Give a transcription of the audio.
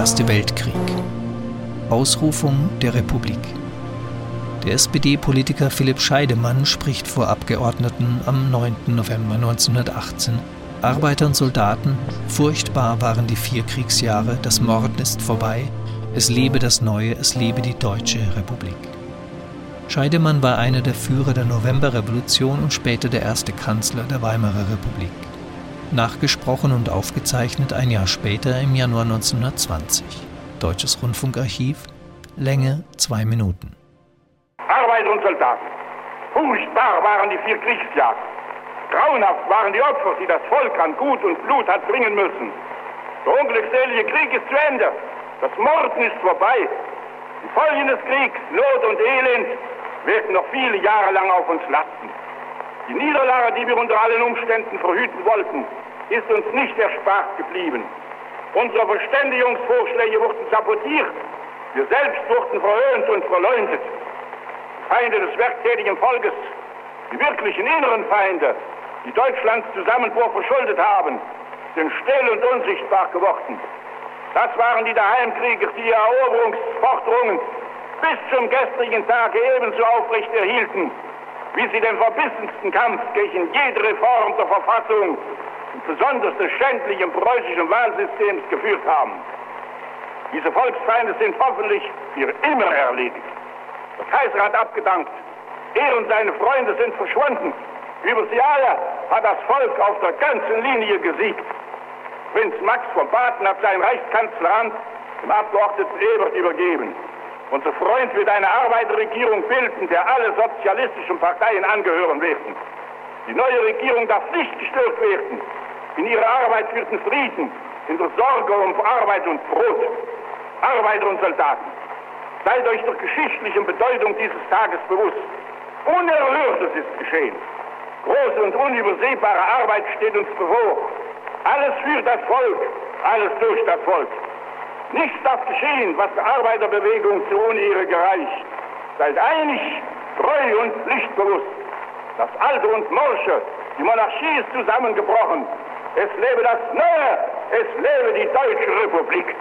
Erste Weltkrieg. Ausrufung der Republik. Der SPD-Politiker Philipp Scheidemann spricht vor Abgeordneten am 9. November 1918. Arbeiter und Soldaten, furchtbar waren die vier Kriegsjahre, das Morden ist vorbei, es lebe das Neue, es lebe die Deutsche Republik. Scheidemann war einer der Führer der Novemberrevolution und später der erste Kanzler der Weimarer Republik. Nachgesprochen und aufgezeichnet ein Jahr später im Januar 1920. Deutsches Rundfunkarchiv, Länge zwei Minuten. Arbeiter und Soldaten, furchtbar waren die vier Kriegsjahre. Grauenhaft waren die Opfer, die das Volk an Gut und Blut hat bringen müssen. Der unglückselige Krieg ist zu Ende. Das Morden ist vorbei. Die Folgen des Kriegs, Not und Elend, werden noch viele Jahre lang auf uns lasten. Die Niederlage, die wir unter allen Umständen verhüten wollten, ist uns nicht erspart geblieben. Unsere Verständigungsvorschläge wurden sabotiert. Wir selbst wurden verhöhnt und verleumdet. Die Feinde des werktätigen Volkes, die wirklichen inneren Feinde, die Deutschlands Zusammenbruch verschuldet haben, sind still und unsichtbar geworden. Das waren die Daheimkrieger, die ihre Eroberungsforderungen bis zum gestrigen Tage ebenso aufrecht erhielten, wie sie den verbissensten Kampf gegen jede Reform der Verfassung besonders des schändlichen preußischen Wahlsystems geführt haben. Diese Volksfeinde sind hoffentlich für immer erledigt. Der Kaiser hat abgedankt. Er und seine Freunde sind verschwunden. Über sie alle hat das Volk auf der ganzen Linie gesiegt. Prinz Max von Baden hat sein Reichskanzleramt dem Abgeordneten Ebert übergeben. Unser Freund wird eine Arbeiterregierung bilden, der alle sozialistischen Parteien angehören werden. Die neue Regierung darf nicht gestört werden. In ihrer Arbeit für den Frieden, in der Sorge um Arbeit und Brot. Arbeiter und Soldaten, seid euch der geschichtlichen Bedeutung dieses Tages bewusst. Unerhörtes ist geschehen. Große und unübersehbare Arbeit steht uns bevor. Alles für das Volk, alles durch das Volk. Nichts darf geschehen, was der Arbeiterbewegung zu Unehre gereicht. Seid einig, treu und pflichtbewusst. Das Alte und Morsche, die Monarchie ist zusammengebrochen. Es lebe das Neue, es lebe die Deutsche Republik.